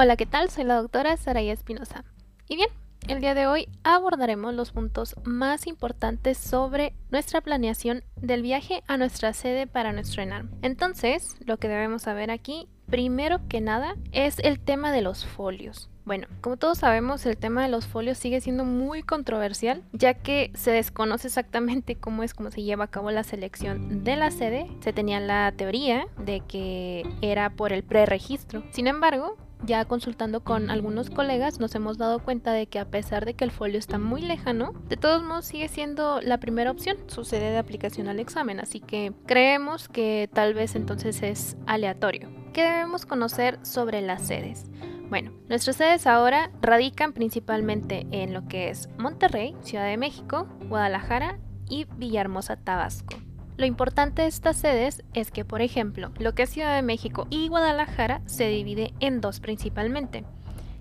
Hola, ¿qué tal? Soy la doctora Saraya Espinosa. Y bien, el día de hoy abordaremos los puntos más importantes sobre nuestra planeación del viaje a nuestra sede para nuestro ENARM. Entonces, lo que debemos saber aquí, primero que nada, es el tema de los folios. Bueno, como todos sabemos, el tema de los folios sigue siendo muy controversial, ya que se desconoce exactamente cómo es cómo se lleva a cabo la selección de la sede. Se tenía la teoría de que era por el preregistro. Sin embargo, ya consultando con algunos colegas nos hemos dado cuenta de que a pesar de que el folio está muy lejano, de todos modos sigue siendo la primera opción, su sede de aplicación al examen, así que creemos que tal vez entonces es aleatorio. ¿Qué debemos conocer sobre las sedes? Bueno, nuestras sedes ahora radican principalmente en lo que es Monterrey, Ciudad de México, Guadalajara y Villahermosa, Tabasco. Lo importante de estas sedes es que, por ejemplo, lo que es Ciudad de México y Guadalajara se divide en dos principalmente.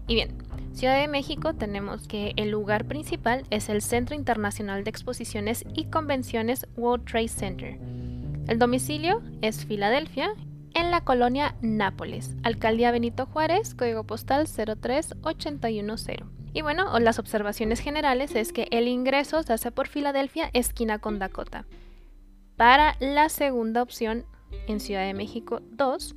Y bien, Ciudad de México tenemos que el lugar principal es el Centro Internacional de Exposiciones y Convenciones World Trade Center. El domicilio es Filadelfia en la colonia Nápoles, Alcaldía Benito Juárez, código postal 03810. Y bueno, las observaciones generales es que el ingreso se hace por Filadelfia, esquina con Dakota. Para la segunda opción, en Ciudad de México 2,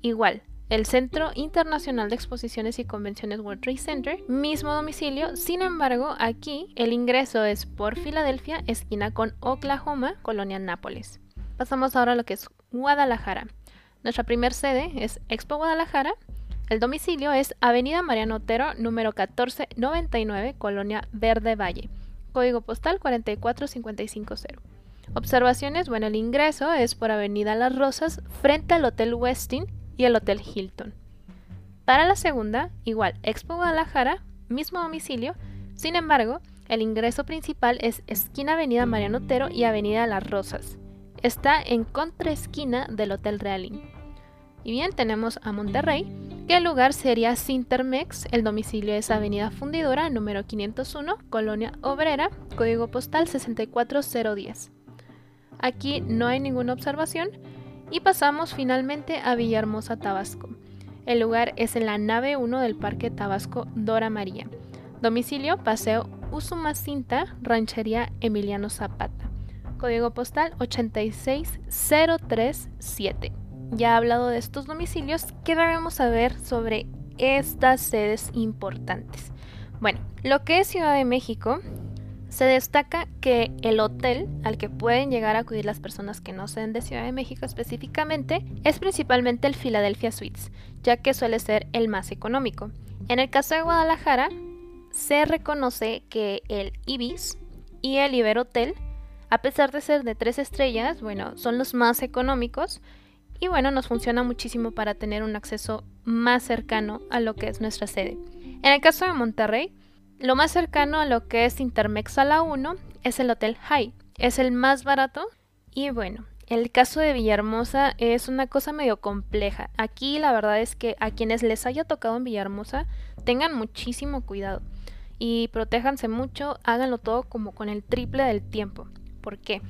igual, el Centro Internacional de Exposiciones y Convenciones World Trade Center, mismo domicilio, sin embargo, aquí el ingreso es por Filadelfia, esquina con Oklahoma, colonia Nápoles. Pasamos ahora a lo que es Guadalajara. Nuestra primer sede es Expo Guadalajara. El domicilio es Avenida Mariano Otero, número 1499, Colonia Verde Valle. Código postal 44550. Observaciones, bueno, el ingreso es por Avenida Las Rosas, frente al Hotel Westin y el Hotel Hilton. Para la segunda, igual, Expo Guadalajara, mismo domicilio, sin embargo, el ingreso principal es esquina Avenida Mariano Otero y Avenida Las Rosas. Está en contraesquina del Hotel Realing. Y bien, tenemos a Monterrey, que el lugar sería Sintermex, el domicilio es Avenida Fundidora, número 501, Colonia Obrera, código postal 64010. Aquí no hay ninguna observación y pasamos finalmente a Villahermosa, Tabasco. El lugar es en la nave 1 del Parque Tabasco Dora María. Domicilio, Paseo Usumacinta, Ranchería Emiliano Zapata. Código postal 86037 ya he hablado de estos domicilios, ¿qué debemos saber sobre estas sedes importantes? Bueno, lo que es Ciudad de México, se destaca que el hotel al que pueden llegar a acudir las personas que no sean de Ciudad de México específicamente es principalmente el Philadelphia Suites, ya que suele ser el más económico. En el caso de Guadalajara, se reconoce que el Ibis y el Iberotel, a pesar de ser de tres estrellas, bueno, son los más económicos y bueno, nos funciona muchísimo para tener un acceso más cercano a lo que es nuestra sede. En el caso de Monterrey, lo más cercano a lo que es Intermex a la 1 es el Hotel High. Es el más barato y bueno, el caso de Villahermosa es una cosa medio compleja. Aquí la verdad es que a quienes les haya tocado en Villahermosa tengan muchísimo cuidado y protéjanse mucho, háganlo todo como con el triple del tiempo. ¿Por qué?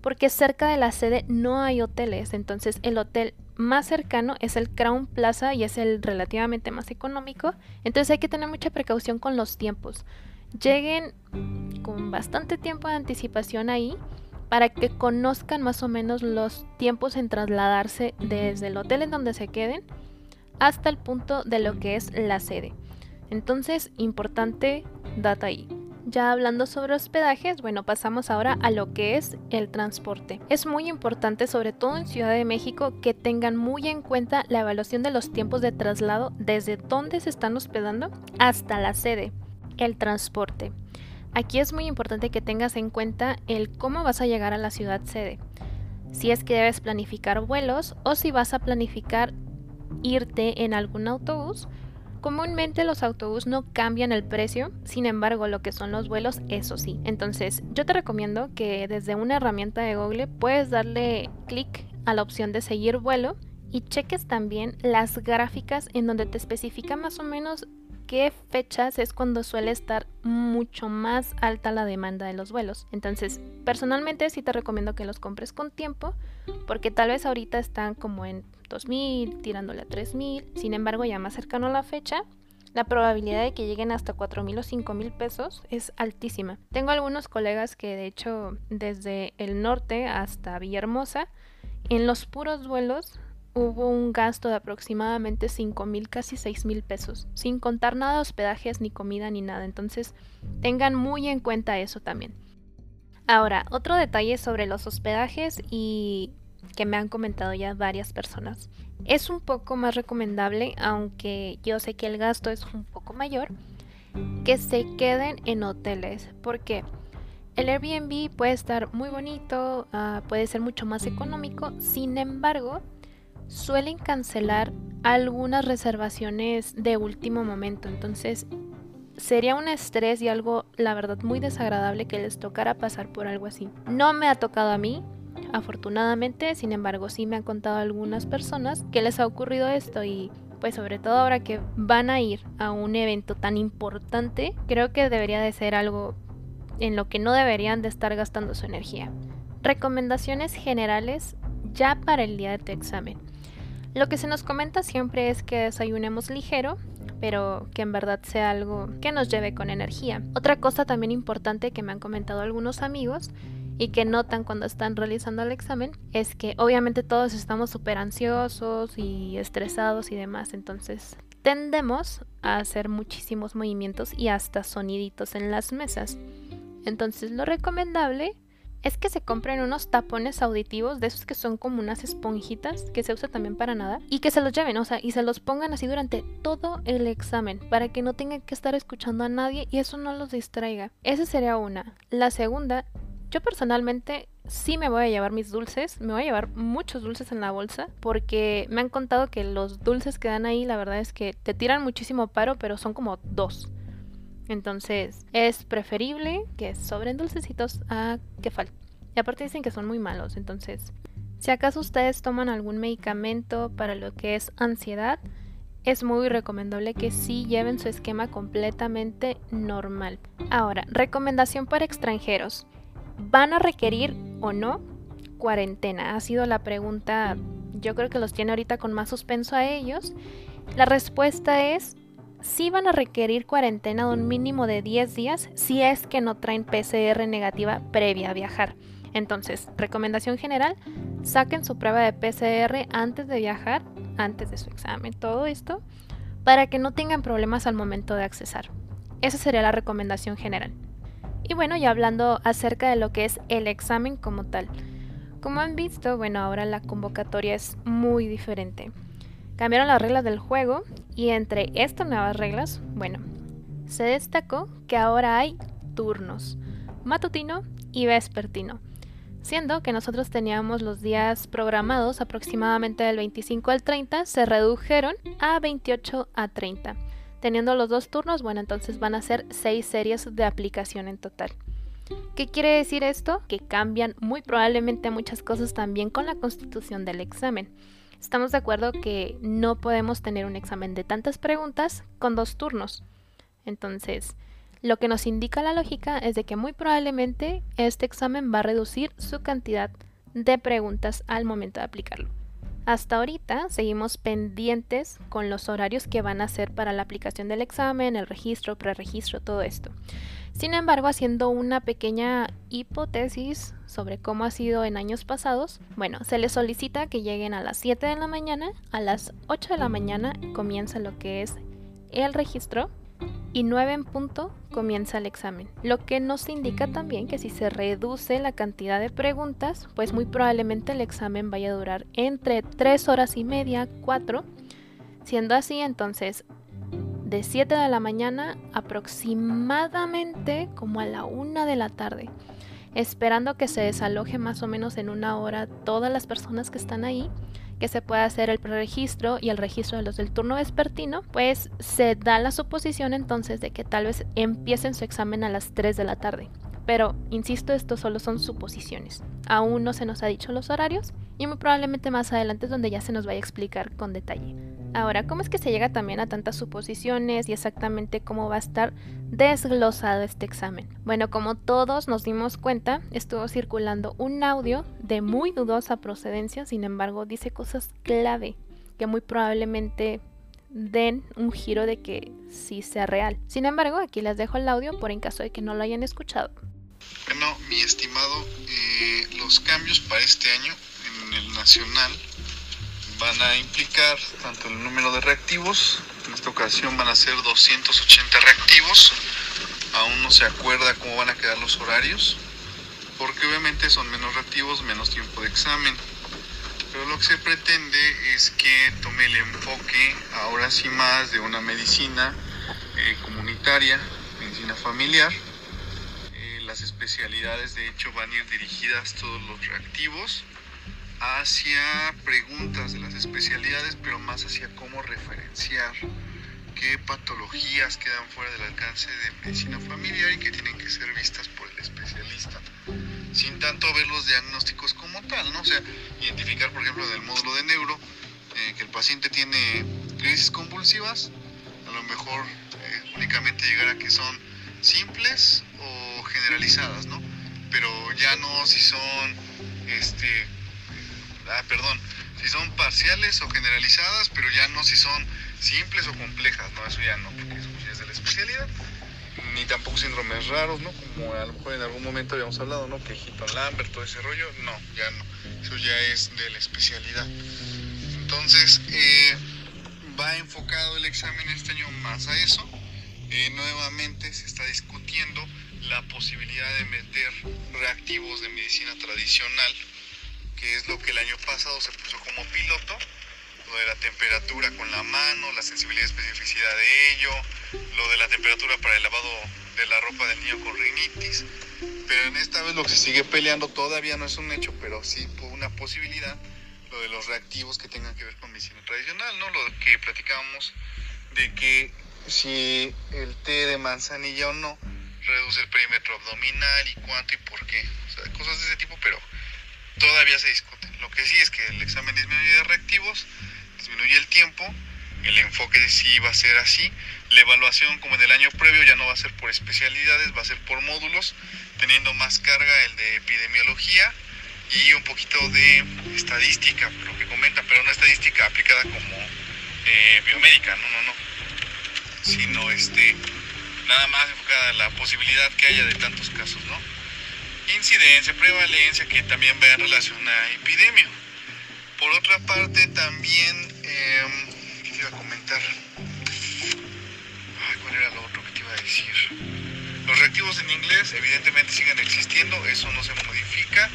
porque cerca de la sede no hay hoteles, entonces el hotel más cercano es el Crown Plaza y es el relativamente más económico, entonces hay que tener mucha precaución con los tiempos. Lleguen con bastante tiempo de anticipación ahí para que conozcan más o menos los tiempos en trasladarse desde el hotel en donde se queden hasta el punto de lo que es la sede. Entonces, importante data ahí. Ya hablando sobre hospedajes, bueno, pasamos ahora a lo que es el transporte. Es muy importante, sobre todo en Ciudad de México, que tengan muy en cuenta la evaluación de los tiempos de traslado desde donde se están hospedando hasta la sede, el transporte. Aquí es muy importante que tengas en cuenta el cómo vas a llegar a la ciudad sede. Si es que debes planificar vuelos o si vas a planificar irte en algún autobús Comúnmente los autobús no cambian el precio, sin embargo lo que son los vuelos, eso sí. Entonces yo te recomiendo que desde una herramienta de Google puedes darle clic a la opción de seguir vuelo y cheques también las gráficas en donde te especifica más o menos qué fechas es cuando suele estar mucho más alta la demanda de los vuelos. Entonces, personalmente sí te recomiendo que los compres con tiempo, porque tal vez ahorita están como en 2000, tirándole a 3000. Sin embargo, ya más cercano a la fecha, la probabilidad de que lleguen hasta 4 mil o 5 mil pesos es altísima. Tengo algunos colegas que de hecho desde el norte hasta Villahermosa, en los puros vuelos hubo un gasto de aproximadamente 5 mil, casi 6 mil pesos, sin contar nada de hospedajes, ni comida, ni nada. Entonces tengan muy en cuenta eso también. Ahora, otro detalle sobre los hospedajes y que me han comentado ya varias personas. Es un poco más recomendable, aunque yo sé que el gasto es un poco mayor, que se queden en hoteles. porque El Airbnb puede estar muy bonito, ah, puede ser mucho más económico, sin embargo, suelen cancelar algunas reservaciones de último momento. Entonces, sería un estrés y algo, la verdad, muy desagradable que les tocara pasar por algo así. No me ha tocado a mí, afortunadamente, sin embargo, sí me han contado algunas personas que les ha ocurrido esto y pues sobre todo ahora que van a ir a un evento tan importante, creo que debería de ser algo en lo que no deberían de estar gastando su energía. Recomendaciones generales ya para el día de tu examen. Lo que se nos comenta siempre es que desayunemos ligero, pero que en verdad sea algo que nos lleve con energía. Otra cosa también importante que me han comentado algunos amigos y que notan cuando están realizando el examen es que obviamente todos estamos súper ansiosos y estresados y demás, entonces tendemos a hacer muchísimos movimientos y hasta soniditos en las mesas. Entonces lo recomendable es que se compren unos tapones auditivos de esos que son como unas esponjitas que se usa también para nada y que se los lleven, o sea, y se los pongan así durante todo el examen para que no tengan que estar escuchando a nadie y eso no los distraiga. Esa sería una. La segunda yo personalmente sí me voy a llevar mis dulces, me voy a llevar muchos dulces en la bolsa porque me han contado que los dulces que dan ahí la verdad es que te tiran muchísimo paro, pero son como dos. Entonces es preferible que sobren dulcecitos a que falten. Y aparte dicen que son muy malos, entonces si acaso ustedes toman algún medicamento para lo que es ansiedad, es muy recomendable que sí lleven su esquema completamente normal. Ahora, recomendación para extranjeros. ¿Van a requerir o no cuarentena? Ha sido la pregunta, yo creo que los tiene ahorita con más suspenso a ellos. La respuesta es sí van a requerir cuarentena de un mínimo de 10 días si es que no traen PCR negativa previa a viajar. Entonces, recomendación general, saquen su prueba de PCR antes de viajar, antes de su examen, todo esto, para que no tengan problemas al momento de accesar. Esa sería la recomendación general. Y bueno, ya hablando acerca de lo que es el examen como tal. Como han visto, bueno, ahora la convocatoria es muy diferente. Cambiaron las reglas del juego y entre estas nuevas reglas, bueno, se destacó que ahora hay turnos, matutino y vespertino, siendo que nosotros teníamos los días programados aproximadamente del 25 al 30, se redujeron a 28 a 30. Teniendo los dos turnos, bueno, entonces van a ser seis series de aplicación en total. ¿Qué quiere decir esto? Que cambian muy probablemente muchas cosas también con la constitución del examen. Estamos de acuerdo que no podemos tener un examen de tantas preguntas con dos turnos. Entonces, lo que nos indica la lógica es de que muy probablemente este examen va a reducir su cantidad de preguntas al momento de aplicarlo. Hasta ahorita seguimos pendientes con los horarios que van a ser para la aplicación del examen, el registro, preregistro, todo esto. Sin embargo, haciendo una pequeña hipótesis sobre cómo ha sido en años pasados, bueno, se les solicita que lleguen a las 7 de la mañana, a las 8 de la mañana comienza lo que es el registro y 9 en punto comienza el examen. Lo que nos indica también que si se reduce la cantidad de preguntas, pues muy probablemente el examen vaya a durar entre 3 horas y media, 4. Siendo así, entonces, de 7 de la mañana aproximadamente como a la 1 de la tarde, esperando que se desaloje más o menos en una hora todas las personas que están ahí que se pueda hacer el preregistro y el registro de los del turno vespertino, pues se da la suposición entonces de que tal vez empiecen su examen a las 3 de la tarde. Pero, insisto, esto solo son suposiciones. Aún no se nos ha dicho los horarios y muy probablemente más adelante es donde ya se nos vaya a explicar con detalle. Ahora, ¿cómo es que se llega también a tantas suposiciones y exactamente cómo va a estar desglosado este examen? Bueno, como todos nos dimos cuenta, estuvo circulando un audio de muy dudosa procedencia, sin embargo dice cosas clave que muy probablemente den un giro de que sí sea real. Sin embargo, aquí les dejo el audio por en caso de que no lo hayan escuchado. Bueno, mi estimado, eh, los cambios para este año en el nacional van a implicar tanto el número de reactivos, en esta ocasión van a ser 280 reactivos, aún no se acuerda cómo van a quedar los horarios, porque obviamente son menos reactivos, menos tiempo de examen. Pero lo que se pretende es que tome el enfoque ahora sí más de una medicina eh, comunitaria, medicina familiar. Eh, las especialidades de hecho van a ir dirigidas todos los reactivos hacia preguntas de las especialidades, pero más hacia cómo referenciar qué patologías quedan fuera del alcance de medicina familiar y que tienen que ser vistas por el especialista, sin tanto ver los diagnósticos como tal, ¿no? O sea, identificar, por ejemplo, en el módulo de neuro, eh, que el paciente tiene crisis convulsivas, a lo mejor eh, únicamente llegar a que son simples o generalizadas, ¿no? Pero ya no si son, ah, perdón, si son parciales o generalizadas, pero ya no si son simples o complejas, ¿no? Eso ya no, porque eso ya es de la especialidad. Ni tampoco síndromes raros, ¿no? Como a lo mejor en algún momento habíamos hablado, ¿no? Que Hitton Lambert, todo ese rollo, no, ya no. Eso ya es de la especialidad. Entonces, eh, va enfocado el examen este año más a eso. Eh, nuevamente se está discutiendo la posibilidad de meter reactivos de medicina tradicional que es lo que el año pasado se puso como piloto, lo de la temperatura con la mano, la sensibilidad y especificidad de ello, lo de la temperatura para el lavado de la ropa del niño con rinitis. Pero en esta vez lo que se sigue peleando todavía no es un hecho, pero sí una posibilidad, lo de los reactivos que tengan que ver con medicina tradicional, ¿no? Lo que platicábamos de que si el té de manzanilla o no reduce el perímetro abdominal y cuánto y por qué. O sea, cosas de ese tipo, pero todavía se discute. Lo que sí es que el examen disminuye reactivos, disminuye el tiempo, el enfoque de sí va a ser así. La evaluación, como en el año previo, ya no va a ser por especialidades, va a ser por módulos, teniendo más carga el de epidemiología y un poquito de estadística, lo que comenta, pero no estadística aplicada como eh, biomédica, no, no, no, sino este, nada más enfocada a la posibilidad que haya de tantos casos, ¿no? Incidencia, prevalencia, que también va en relación a epidemia. Por otra parte, también, eh, ¿qué te iba a comentar? ¿Cuál era lo otro que te iba a decir? Los reactivos en inglés evidentemente siguen existiendo, eso no se modifica.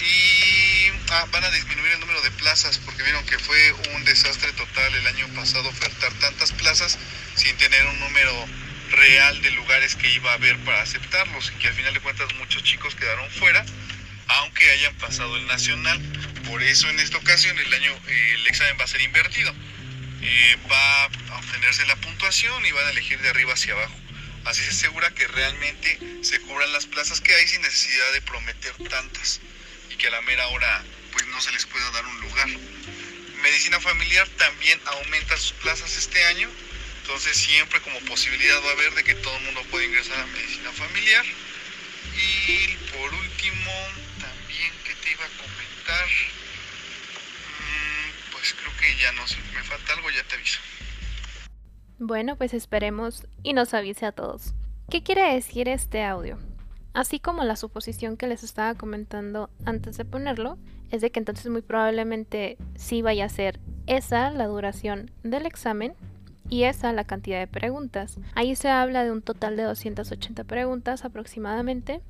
Y ah, van a disminuir el número de plazas, porque vieron que fue un desastre total el año pasado ofertar tantas plazas sin tener un número real de lugares que iba a haber para aceptarlos y que al final de cuentas muchos chicos quedaron fuera aunque hayan pasado el nacional. Por eso en esta ocasión el año eh, el examen va a ser invertido. Eh, va a obtenerse la puntuación y van a elegir de arriba hacia abajo. Así se asegura que realmente se cubran las plazas que hay sin necesidad de prometer tantas y que a la mera hora pues no se les pueda dar un lugar. Medicina familiar también aumenta sus plazas este año entonces siempre como posibilidad va a haber de que todo el mundo pueda ingresar a medicina familiar. Y por último, también que te iba a comentar, mm, pues creo que ya no, si me falta algo ya te aviso. Bueno, pues esperemos y nos avise a todos. ¿Qué quiere decir este audio? Así como la suposición que les estaba comentando antes de ponerlo, es de que entonces muy probablemente sí vaya a ser esa la duración del examen y esa la cantidad de preguntas. Ahí se habla de un total de 280 preguntas aproximadamente.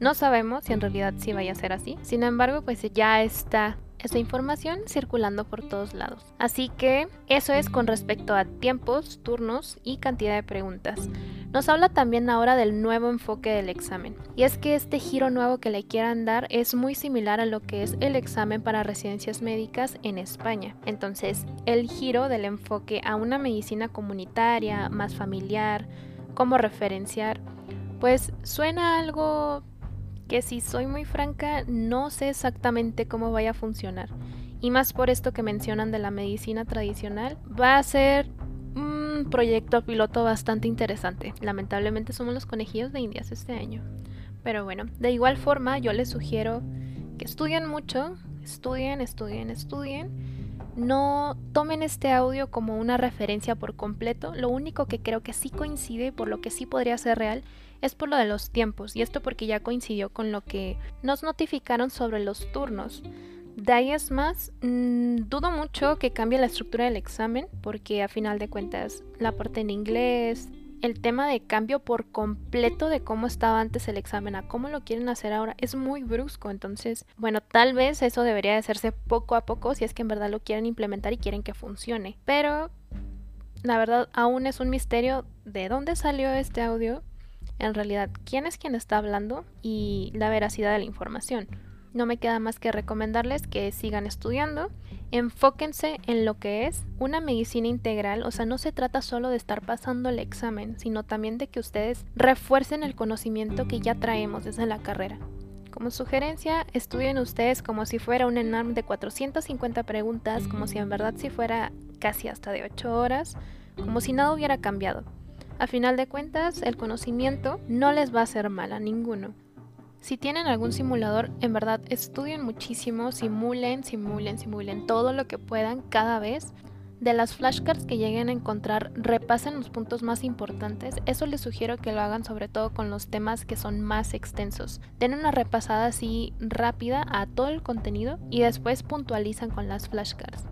No sabemos si en realidad sí vaya a ser así. Sin embargo, pues ya está esta información circulando por todos lados. Así que eso es con respecto a tiempos, turnos y cantidad de preguntas. Nos habla también ahora del nuevo enfoque del examen. Y es que este giro nuevo que le quieran dar es muy similar a lo que es el examen para residencias médicas en España. Entonces, el giro del enfoque a una medicina comunitaria, más familiar, cómo referenciar, pues suena algo que si soy muy franca no sé exactamente cómo vaya a funcionar. y más por esto que mencionan de la medicina tradicional, va a ser un proyecto piloto bastante interesante. Lamentablemente somos los conejillos de indias este año. Pero bueno, de igual forma yo les sugiero que estudien mucho, estudien, estudien, estudien. No tomen este audio como una referencia por completo. Lo único que creo que sí coincide, por lo que sí podría ser real, es por lo de los tiempos. Y esto porque ya coincidió con lo que nos notificaron sobre los turnos. De ahí es más, mm, dudo mucho que cambie la estructura del examen, porque a final de cuentas la parte en inglés, el tema de cambio por completo de cómo estaba antes el examen a cómo lo quieren hacer ahora es muy brusco. Entonces, bueno, tal vez eso debería de hacerse poco a poco si es que en verdad lo quieren implementar y quieren que funcione. Pero, la verdad, aún es un misterio de dónde salió este audio, en realidad quién es quien está hablando y la veracidad de la información. No me queda más que recomendarles que sigan estudiando, enfóquense en lo que es una medicina integral, o sea, no se trata solo de estar pasando el examen, sino también de que ustedes refuercen el conocimiento que ya traemos desde la carrera. Como sugerencia, estudien ustedes como si fuera un ENARM de 450 preguntas, como si en verdad si fuera casi hasta de 8 horas, como si nada hubiera cambiado. A final de cuentas, el conocimiento no les va a hacer mal a ninguno. Si tienen algún simulador, en verdad estudien muchísimo, simulen, simulen, simulen todo lo que puedan cada vez. De las flashcards que lleguen a encontrar, repasen los puntos más importantes. Eso les sugiero que lo hagan sobre todo con los temas que son más extensos. Den una repasada así rápida a todo el contenido y después puntualizan con las flashcards.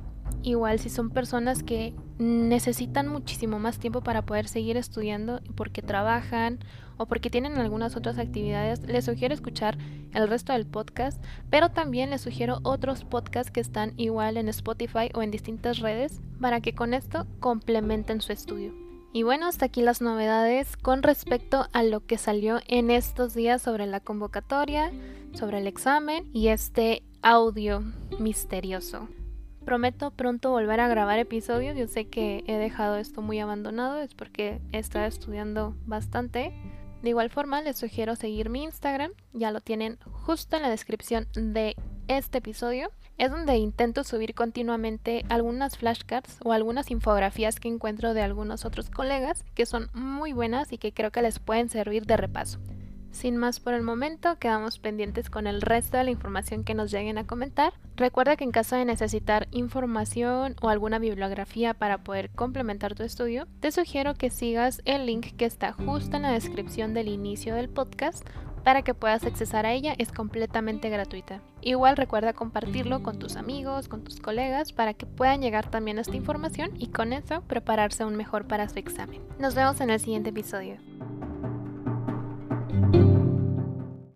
Igual si son personas que necesitan muchísimo más tiempo para poder seguir estudiando porque trabajan o porque tienen algunas otras actividades, les sugiero escuchar el resto del podcast, pero también les sugiero otros podcasts que están igual en Spotify o en distintas redes para que con esto complementen su estudio. Y bueno, hasta aquí las novedades con respecto a lo que salió en estos días sobre la convocatoria, sobre el examen y este audio misterioso. Prometo pronto volver a grabar episodios. Yo sé que he dejado esto muy abandonado, es porque he estado estudiando bastante. De igual forma, les sugiero seguir mi Instagram, ya lo tienen justo en la descripción de este episodio. Es donde intento subir continuamente algunas flashcards o algunas infografías que encuentro de algunos otros colegas que son muy buenas y que creo que les pueden servir de repaso. Sin más por el momento, quedamos pendientes con el resto de la información que nos lleguen a comentar. Recuerda que en caso de necesitar información o alguna bibliografía para poder complementar tu estudio, te sugiero que sigas el link que está justo en la descripción del inicio del podcast para que puedas accesar a ella, es completamente gratuita. Igual recuerda compartirlo con tus amigos, con tus colegas, para que puedan llegar también a esta información y con eso prepararse aún mejor para su examen. Nos vemos en el siguiente episodio.